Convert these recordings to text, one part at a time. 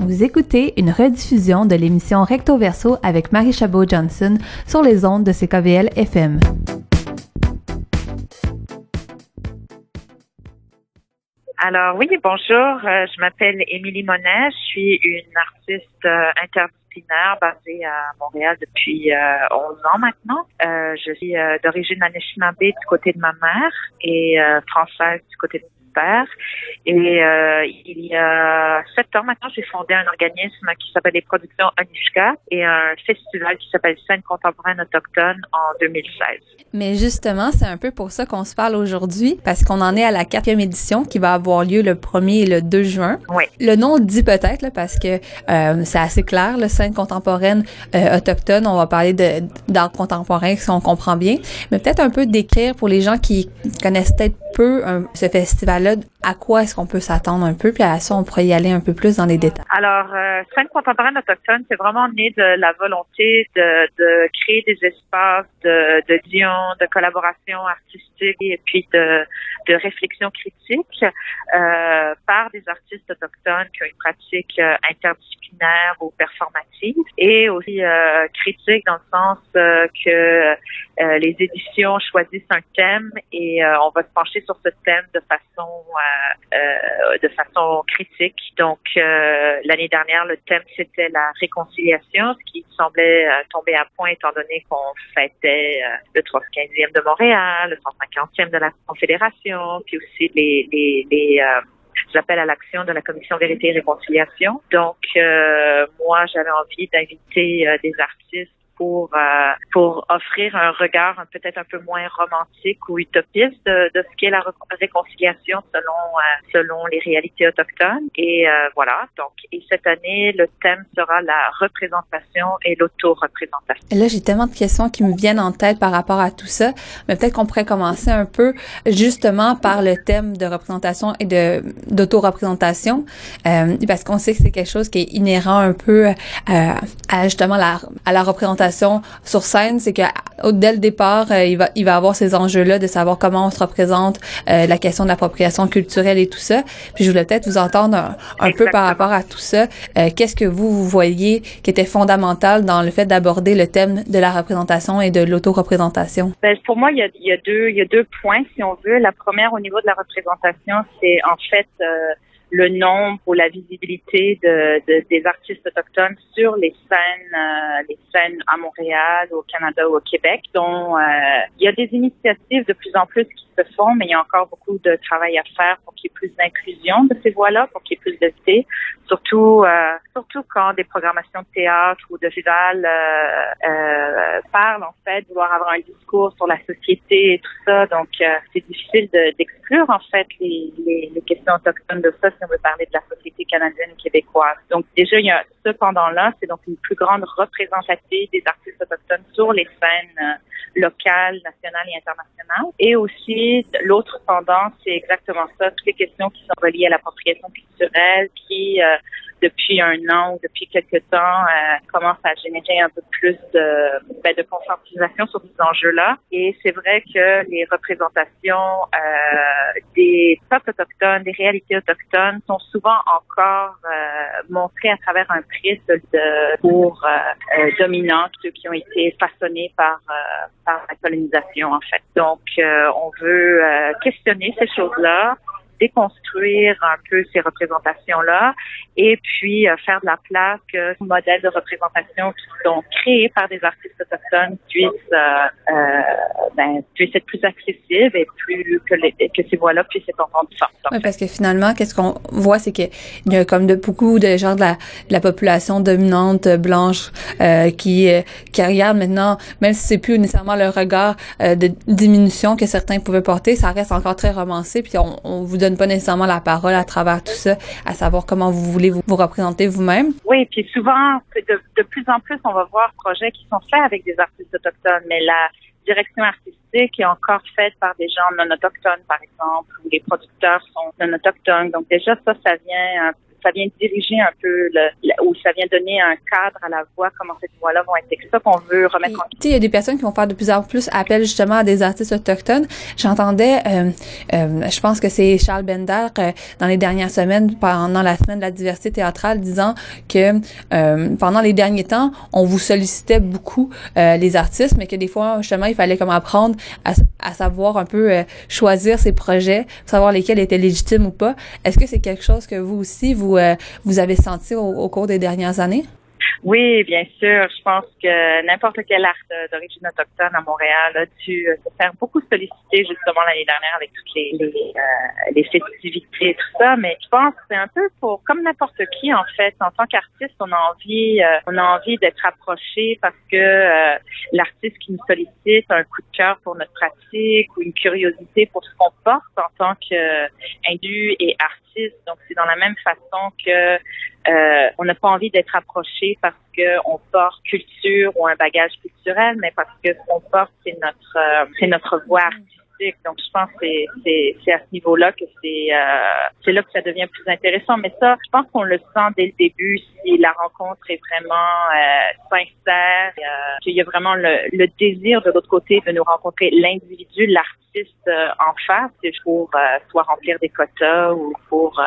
Vous écoutez une rediffusion de l'émission Recto Verso avec Marie Chabot-Johnson sur les ondes de CKVL FM. Alors oui, bonjour, euh, je m'appelle Émilie Monet, je suis une artiste euh, interdisciplinaire basée à Montréal depuis euh, 11 ans maintenant. Euh, je suis euh, d'origine anishinaabe du côté de ma mère et française du côté de et euh, il y a sept ans maintenant, j'ai fondé un organisme qui s'appelle les Productions Onishka et un festival qui s'appelle Scène contemporaine autochtone en 2016. Mais justement, c'est un peu pour ça qu'on se parle aujourd'hui, parce qu'on en est à la quatrième édition qui va avoir lieu le 1er et le 2 juin. Oui. Le nom dit peut-être, parce que euh, c'est assez clair, le scène contemporaine euh, autochtone, on va parler d'art contemporain, si on comprend bien, mais peut-être un peu décrire pour les gens qui connaissent peut-être peu ce festival à quoi est-ce qu'on peut s'attendre un peu, puis à ça, on pourrait y aller un peu plus dans les détails. Alors, euh, Scène contemporaine autochtone, c'est vraiment né de la volonté de, de créer des espaces de, de de collaboration artistique et puis de, de réflexion critique euh, par des artistes autochtones qui ont une pratique euh, interdisciplinaire ou performative et aussi euh, critique dans le sens euh, que euh, les éditions choisissent un thème et on va se pencher sur ce thème de façon euh, de façon critique. Donc, euh, l'année dernière, le thème, c'était la réconciliation, ce qui semblait euh, tomber à point étant donné qu'on fêtait le 315e de Montréal, le 150e de la Confédération, puis aussi les, les, les appels à l'action de la Commission Vérité et Réconciliation. Donc, moi, j'avais envie d'inviter des artistes pour euh, pour offrir un regard peut-être un peu moins romantique ou utopiste de, de ce qu'est la réconciliation selon euh, selon les réalités autochtones et euh, voilà donc et cette année le thème sera la représentation et l'auto-représentation. Là j'ai tellement de questions qui me viennent en tête par rapport à tout ça mais peut-être qu'on pourrait commencer un peu justement par le thème de représentation et de d'auto-représentation parce qu'on sait que c'est quelque chose qui est inhérent un peu à justement la à la représentation sur scène, c'est que dès le départ, euh, il va il va avoir ces enjeux-là de savoir comment on se représente, euh, la question de l'appropriation culturelle et tout ça. Puis je voulais peut-être vous entendre un, peu par rapport à tout ça. Euh, qu'est-ce que vous vous voyez qui était fondamental dans le fait d'aborder le thème de la représentation et de l'auto-représentation ben, Pour moi, il y a, il y a deux il y a deux points si on veut. La première au niveau de la représentation, c'est en fait le nombre ou la visibilité de, de, des artistes autochtones sur les scènes, euh, les scènes à Montréal, au Canada ou au Québec. dont euh, il y a des initiatives de plus en plus qui se font, mais il y a encore beaucoup de travail à faire pour qu'il y ait plus d'inclusion de ces voix-là, pour qu'il y ait plus de surtout euh, surtout quand des programmations de théâtre ou de visual euh, parlent en fait, vouloir avoir un discours sur la société et tout ça. Donc c'est difficile d'exclure en fait les, les, questions autochtones de ça on veut parler de la société canadienne québécoise. Donc déjà, il y a ce pendant-là, c'est donc une plus grande représentativité des artistes autochtones sur les scènes locales, nationales et internationales. Et aussi, l'autre pendant, c'est exactement ça, toutes les questions qui sont reliées à l'appropriation culturelle, qui euh, depuis un an ou depuis quelques temps euh, commence à générer un peu plus de, ben, de conscientisation sur ces enjeux-là. Et c'est vrai que les représentations euh, des peuples autochtones, des réalités autochtones sont souvent encore euh, montrées à travers un prisme de pour dominant, ceux qui ont été façonnés par par la colonisation en fait. Donc on veut questionner ces choses-là déconstruire un peu ces représentations-là et puis euh, faire de la place que ces modèles de représentation qui sont créés par des artistes autochtones puissent, euh, euh, ben, puissent être plus accessibles et plus que, les, que ces voix-là puissent être entendues Oui, parce que finalement, qu'est-ce qu'on voit, c'est qu'il y a comme de beaucoup de gens de la, de la population dominante blanche euh, qui qui regardent maintenant, même si c'est plus nécessairement le regard de diminution que certains pouvaient porter, ça reste encore très romancé. Puis on, on vous donne pas nécessairement la parole à travers tout ça, à savoir comment vous voulez vous, représenter vous-même. Oui, puis souvent, de, plus en plus, on va voir projets qui sont faits avec des artistes autochtones, mais la direction artistique est encore faite par des gens non autochtones, par exemple, ou les producteurs sont non autochtones. Donc déjà, ça, ça vient ça vient diriger un peu le, ou ça vient donner un cadre à la voix, comment cette voix-là va être. C'est ça qu'on veut remettre en question. Il y a des personnes qui vont faire de plus en plus appel justement à des artistes autochtones. J'entendais, euh, euh, je pense que c'est Charles Bender euh, dans les dernières semaines, pendant la semaine de la diversité théâtrale, disant que euh, pendant les derniers temps, on vous sollicitait beaucoup les artistes, mais que des fois justement il fallait comme apprendre à, à savoir un peu choisir ses projets, savoir lesquels étaient légitimes ou pas. Est-ce que c'est quelque chose que vous aussi vous vous avez senti au cours des dernières années? Oui, bien sûr. Je pense que n'importe quel art d'origine autochtone à Montréal a dû euh, se faire beaucoup solliciter justement l'année dernière avec toutes les les, euh, les festivités et tout ça. Mais je pense que c'est un peu pour comme n'importe qui en fait. En tant qu'artiste, on a envie euh, on a envie d'être approché parce que l'artiste qui nous sollicite a un coup de cœur pour notre pratique ou une curiosité pour ce qu'on porte en tant qu'indu et artiste. Donc c'est dans la même façon que euh, on n'a pas envie d'être approché parce qu'on porte culture ou un bagage culturel, mais parce que ce qu'on porte, c'est notre, euh, c'est notre voix artistique. Donc, je pense que c'est, c'est, à ce niveau-là que c'est, euh, c'est là que ça devient plus intéressant. Mais ça, je pense qu'on le sent dès le début si la rencontre est vraiment sincère, qu'il y a vraiment le, le, désir de l'autre côté de nous rencontrer l'individu, l'artiste en face, pour soit remplir des quotas ou pour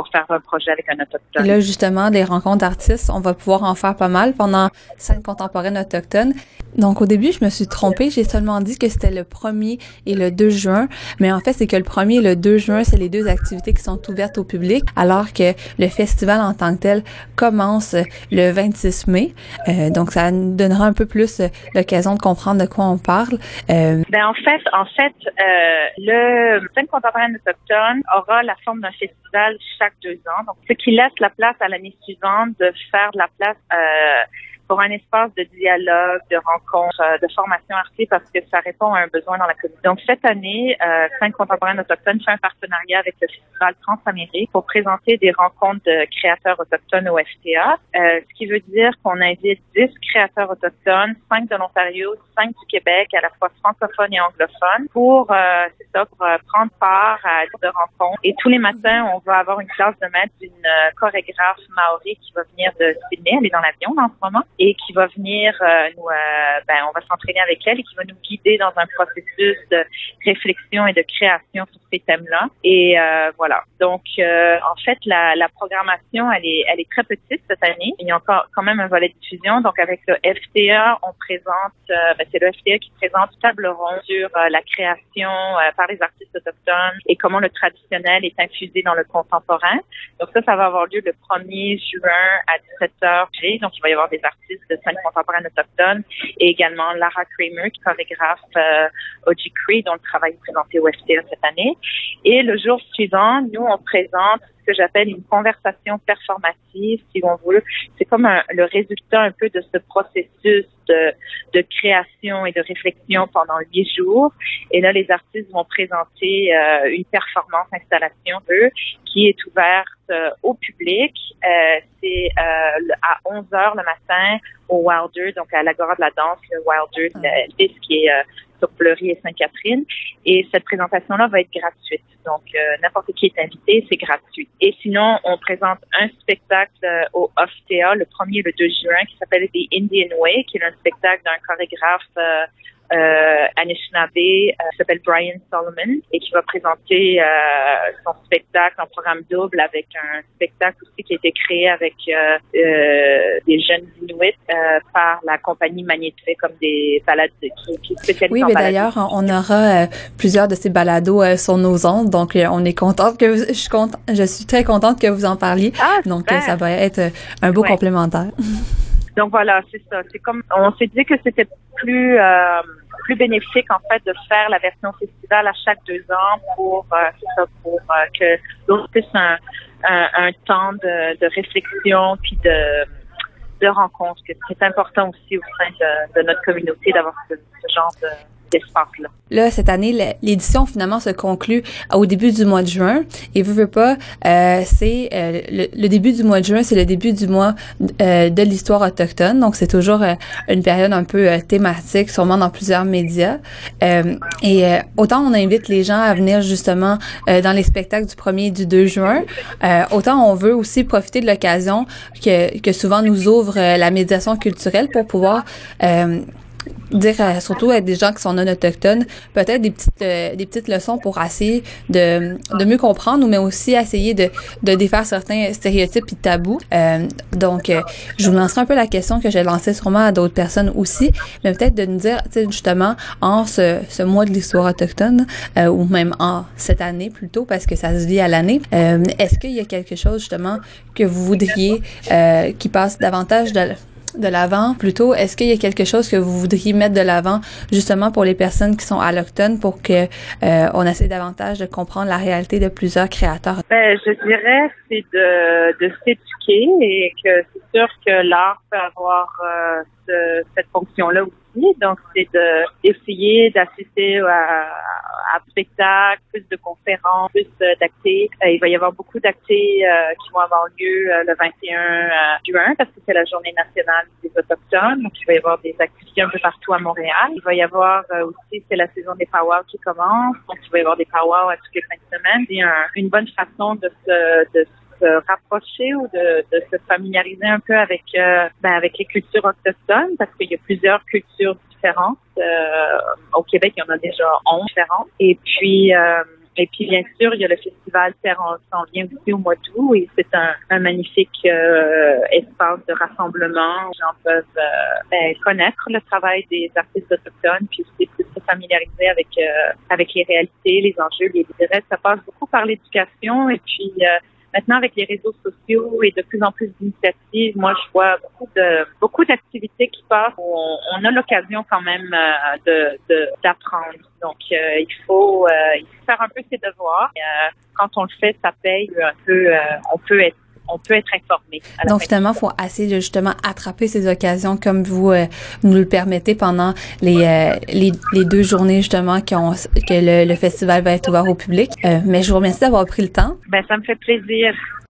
pour faire un projet avec un autochtone. Et là, justement, des rencontres d'artistes, on va pouvoir en faire pas mal pendant scène contemporaine autochtone. Donc, au début, je me suis trompée. J'ai seulement dit que c'était le 1er et le 2 juin. Mais en fait, c'est que le 1er et le 2 juin, c'est les deux activités qui sont ouvertes au public, alors que le festival en tant que tel commence le 26 mai. Euh, donc, ça nous donnera un peu plus l'occasion de comprendre de quoi on parle. Euh, ben, en fait, en fait, euh, le scène contemporaine autochtone aura la forme d'un festival chaque deux ans. Donc, ce qui laisse la place à l'année suivante de faire la place euh, pour un espace de dialogue, de rencontre, euh, de formation artistique parce que ça répond à un besoin dans la communauté. Donc cette année, euh, Cinq contemporaines autochtones fait un partenariat avec le Festival Transamérique pour présenter des rencontres de créateurs autochtones au FTA, euh, ce qui veut dire qu'on invite 10 créateurs autochtones, 5 de l'Ontario, 5 du Québec, à la fois francophones et anglophones, pour, euh, ça, pour euh, prendre part à de rencontres. Et tous les matins, on va avoir une classe de maître d'une euh, chorégraphe maori qui va venir de Sydney, elle est dans l'avion en ce moment et qui va venir euh, nous, euh, ben, on va s'entraîner avec elle et qui va nous guider dans un processus de réflexion et de création sur ces thèmes-là. Et euh, voilà. Donc, en fait, la, la, programmation, elle est, elle est très petite cette année. Il y a encore quand même un volet de diffusion. Donc, avec le FTA, on présente, ben, c'est le FTA qui présente table ronde sur la création par les artistes autochtones et comment le traditionnel est infusé dans le contemporain. Donc, ça, ça va avoir lieu le 1er juin à 17h. Donc, il va y avoir des artistes de scène contemporaine autochtone, et également Lara Kramer, qui chorégraphe euh, Oji Cree, dont le travail est présenté au FTA cette année. Et le jour suivant, nous, on présente que j'appelle une conversation performative, si on veut. C'est comme le résultat un peu de ce processus de, de, création et de réflexion pendant huit jours. Et là, les artistes vont présenter euh, une performance installation, eux, qui est ouverte euh, au public. Euh, c'est à 11 heures le matin au Wilder, donc à l'Agora de la danse, le Wilder, le, qui est sur Fleury et Sainte-Catherine. Et cette présentation-là va être gratuite. Donc, n'importe qui est invité, c'est gratuit. Et sinon, on présente un spectacle au OFTA le 1er et le 2 juin qui s'appelle The Indian Way, qui est un spectacle d'un chorégraphe euh, Anishinaabe euh, s'appelle Brian Solomon et qui va présenter euh, son spectacle en programme double avec un spectacle aussi qui a été créé avec euh, euh des jeunes Inuits par la compagnie Magnétique comme des balades qui, qui spécialisent Oui, mais d'ailleurs, on aura plusieurs de ces balados sur nos ondes, donc on est contente que je suis contente, je suis très contente que vous en parliez. Ah, donc ça va être un beau complémentaire. Donc voilà, c'est ça. C'est comme on s'est dit que c'était plus euh, plus bénéfique en fait de faire la version festival à chaque deux ans pour euh, pour euh, que l'autre puisse un, un, temps de, de réflexion puis de de rencontre. C'est important aussi au sein de, de notre communauté d'avoir ce genre de Là, cette année, l'édition finalement se conclut au début du mois de juin. Et vous, veux pas, euh, c'est euh, le, début du mois de juin, c'est le début du mois euh, de l'histoire autochtone. Donc, c'est toujours une période un peu thématique, sûrement dans plusieurs médias. et autant on invite les gens à venir justement dans les spectacles du 1er et du 2 juin, autant on veut aussi profiter de l'occasion que, que souvent nous ouvre la médiation culturelle pour pouvoir dire surtout à des gens qui sont non autochtones peut-être des petites euh, des petites leçons pour essayer de, de mieux comprendre mais aussi essayer de, de défaire certains stéréotypes et tabous. Euh, donc euh, je vous lancerai un peu la question que j'ai lancée sûrement à d'autres personnes aussi mais peut-être de nous dire justement en ce, ce mois de l'histoire autochtone ou même en cette année plutôt parce que ça se vit à l'année est-ce qu'il y a quelque chose justement que vous voudriez qui passe davantage de de l'avant plutôt est-ce qu'il y a quelque chose que vous voudriez mettre de l'avant justement pour les personnes qui sont allochtones pour que euh, on essaie davantage de comprendre la réalité de plusieurs créateurs? Ben, je dirais c'est de, s'éduquer et que c'est sûr que l'art peut avoir euh, cette fonction-là aussi. Donc, c'est de d'essayer d'assister à, à spectacles, plus de conférences, plus d'actés. Euh, il va y avoir beaucoup d'actés euh, qui vont avoir lieu euh, le 21 juin parce que c'est la journée nationale des autochtones. Donc, il va y avoir des activités un peu partout à Montréal. Il va y avoir aussi, c'est la saison des powwows qui commence. Donc, il va y avoir des powwows à toutes les fins de semaine. C'est une bonne façon de se, de se rapprocher ou de, se familiariser un peu avec euh, ben, avec les cultures autochtones parce qu'il y a plusieurs cultures différentes. Euh, au Québec, il y en a déjà 11 différentes. Et puis euh, et puis, bien sûr, il y a le festival Terre s'en vient aussi au mois d'août et c'est un, un, magnifique espace de rassemblement. Les gens peuvent ben, connaître le travail des artistes autochtones puis aussi se familiariser avec avec les réalités, les enjeux, les intérêts. Ça passe beaucoup par l'éducation et puis Maintenant, avec les réseaux sociaux et de plus en plus d'initiatives, moi, je vois beaucoup de beaucoup d'activités qui passent où on, a l'occasion quand même euh, de d'apprendre. Donc, euh, il faut euh, il faut faire un peu ses devoirs. quand on le fait, ça paye un peu. on peut être on peut être informé. Donc finalement, il faut essayer de justement attraper ces occasions comme vous euh, nous le permettez pendant les, euh, les, les, deux journées justement que le, le, festival va être ouvert au public. Euh, mais je vous remercie d'avoir pris le temps. Ben ça me fait plaisir.